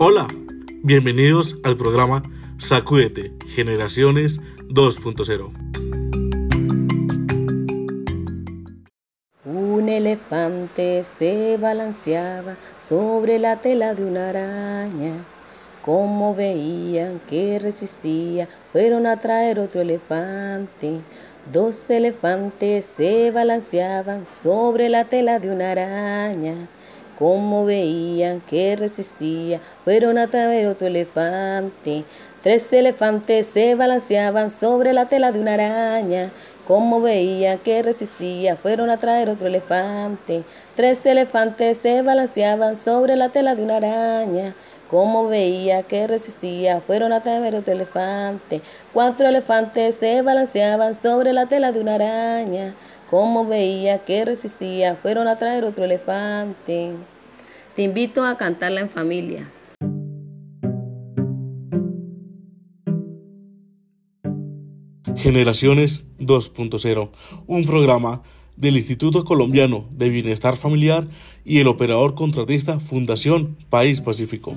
Hola, bienvenidos al programa Sacúdete, Generaciones 2.0. Un elefante se balanceaba sobre la tela de una araña. Como veían que resistía, fueron a traer otro elefante. Dos elefantes se balanceaban sobre la tela de una araña. Como veían que resistía, fueron a traer otro elefante. Tres elefantes se balanceaban sobre la tela de una araña. Como veían que resistía, fueron a traer otro elefante. Tres elefantes se balanceaban sobre la tela de una araña. Como veía que resistía, fueron a traer otro elefante. Cuatro elefantes se balanceaban sobre la tela de una araña. Como veía que resistía, fueron a traer otro elefante. Te invito a cantarla en familia. Generaciones 2.0, un programa del Instituto Colombiano de Bienestar Familiar y el operador contratista Fundación País Pacífico.